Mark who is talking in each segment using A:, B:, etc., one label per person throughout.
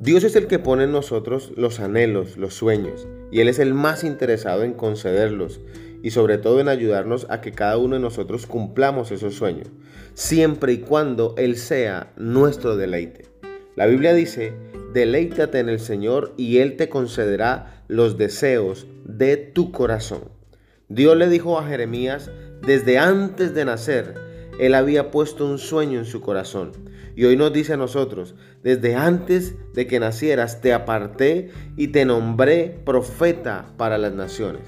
A: Dios es el que pone en nosotros los anhelos, los sueños, y Él es el más interesado en concederlos y sobre todo en ayudarnos a que cada uno de nosotros cumplamos esos sueños, siempre y cuando Él sea nuestro deleite. La Biblia dice, deleítate en el Señor y Él te concederá los deseos de tu corazón. Dios le dijo a Jeremías, desde antes de nacer, Él había puesto un sueño en su corazón. Y hoy nos dice a nosotros, desde antes de que nacieras te aparté y te nombré profeta para las naciones.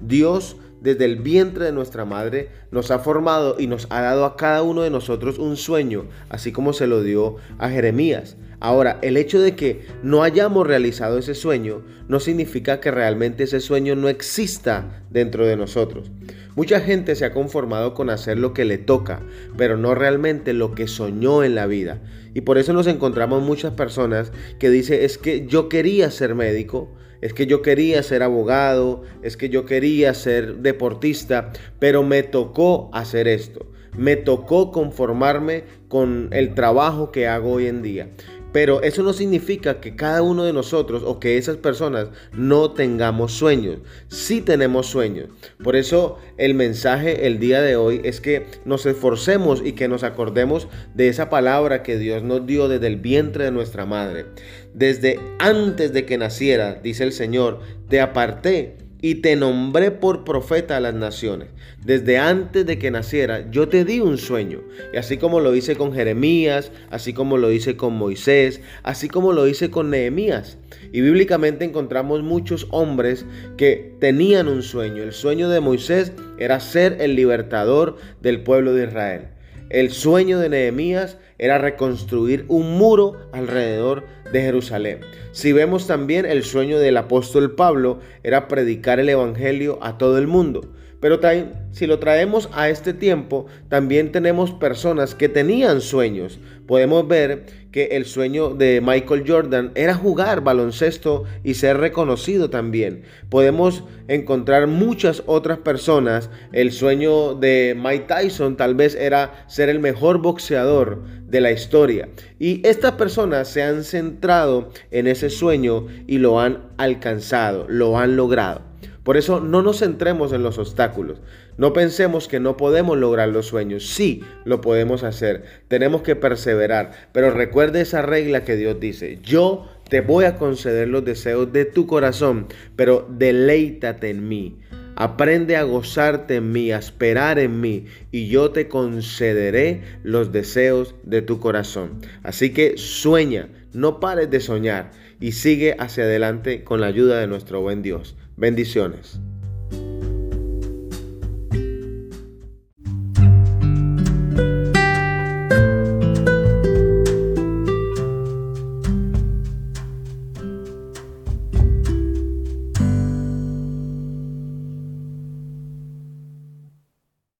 A: Dios desde el vientre de nuestra madre, nos ha formado y nos ha dado a cada uno de nosotros un sueño, así como se lo dio a Jeremías. Ahora, el hecho de que no hayamos realizado ese sueño no significa que realmente ese sueño no exista dentro de nosotros. Mucha gente se ha conformado con hacer lo que le toca, pero no realmente lo que soñó en la vida. Y por eso nos encontramos muchas personas que dicen, es que yo quería ser médico, es que yo quería ser abogado, es que yo quería ser deportista, pero me tocó hacer esto. Me tocó conformarme con el trabajo que hago hoy en día. Pero eso no significa que cada uno de nosotros o que esas personas no tengamos sueños. Sí tenemos sueños. Por eso el mensaje el día de hoy es que nos esforcemos y que nos acordemos de esa palabra que Dios nos dio desde el vientre de nuestra madre. Desde antes de que naciera, dice el Señor, te aparté y te nombré por profeta a las naciones. Desde antes de que naciera, yo te di un sueño. Y así como lo hice con Jeremías, así como lo hice con Moisés, así como lo hice con Nehemías. Y bíblicamente encontramos muchos hombres que tenían un sueño. El sueño de Moisés era ser el libertador del pueblo de Israel. El sueño de Nehemías era reconstruir un muro alrededor de Jerusalén. Si vemos también el sueño del apóstol Pablo era predicar el Evangelio a todo el mundo. Pero si lo traemos a este tiempo, también tenemos personas que tenían sueños. Podemos ver que el sueño de Michael Jordan era jugar baloncesto y ser reconocido también. Podemos encontrar muchas otras personas. El sueño de Mike Tyson tal vez era ser el mejor boxeador de la historia. Y estas personas se han centrado en ese sueño y lo han alcanzado, lo han logrado. Por eso no nos centremos en los obstáculos. No pensemos que no podemos lograr los sueños. Sí, lo podemos hacer. Tenemos que perseverar. Pero recuerde esa regla que Dios dice. Yo te voy a conceder los deseos de tu corazón, pero deleítate en mí. Aprende a gozarte en mí, a esperar en mí, y yo te concederé los deseos de tu corazón. Así que sueña, no pares de soñar y sigue hacia adelante con la ayuda de nuestro buen Dios. Bendiciones.